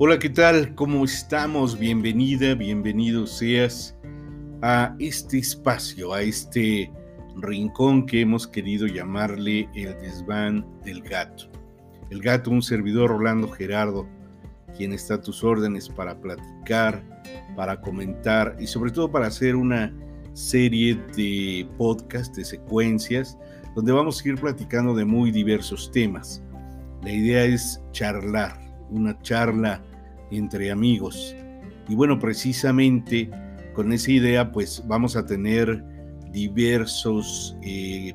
Hola, ¿qué tal? ¿Cómo estamos? Bienvenida, bienvenido seas a este espacio, a este rincón que hemos querido llamarle el desván del gato. El gato, un servidor Rolando Gerardo, quien está a tus órdenes para platicar, para comentar y sobre todo para hacer una serie de podcast, de secuencias, donde vamos a ir platicando de muy diversos temas. La idea es charlar, una charla entre amigos. Y bueno, precisamente con esa idea, pues vamos a tener diversos eh,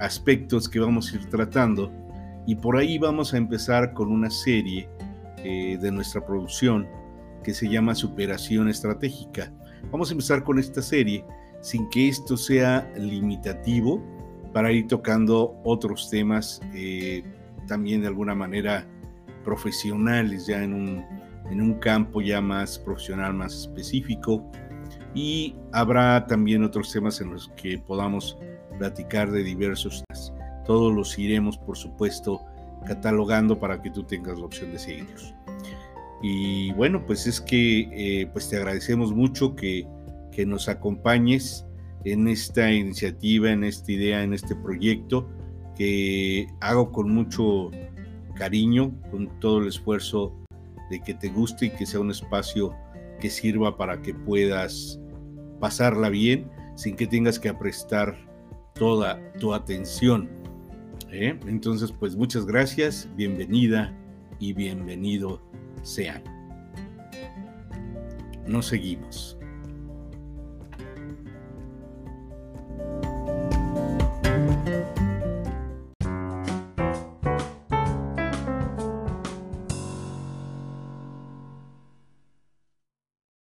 aspectos que vamos a ir tratando. Y por ahí vamos a empezar con una serie eh, de nuestra producción que se llama Superación Estratégica. Vamos a empezar con esta serie sin que esto sea limitativo para ir tocando otros temas eh, también de alguna manera profesionales ya en un, en un campo ya más profesional, más específico. Y habrá también otros temas en los que podamos platicar de diversos. Todos los iremos, por supuesto, catalogando para que tú tengas la opción de seguirlos. Y bueno, pues es que eh, pues te agradecemos mucho que, que nos acompañes en esta iniciativa, en esta idea, en este proyecto que hago con mucho cariño, con todo el esfuerzo de que te guste y que sea un espacio que sirva para que puedas pasarla bien sin que tengas que prestar toda tu atención. ¿eh? Entonces, pues muchas gracias, bienvenida y bienvenido sean. Nos seguimos.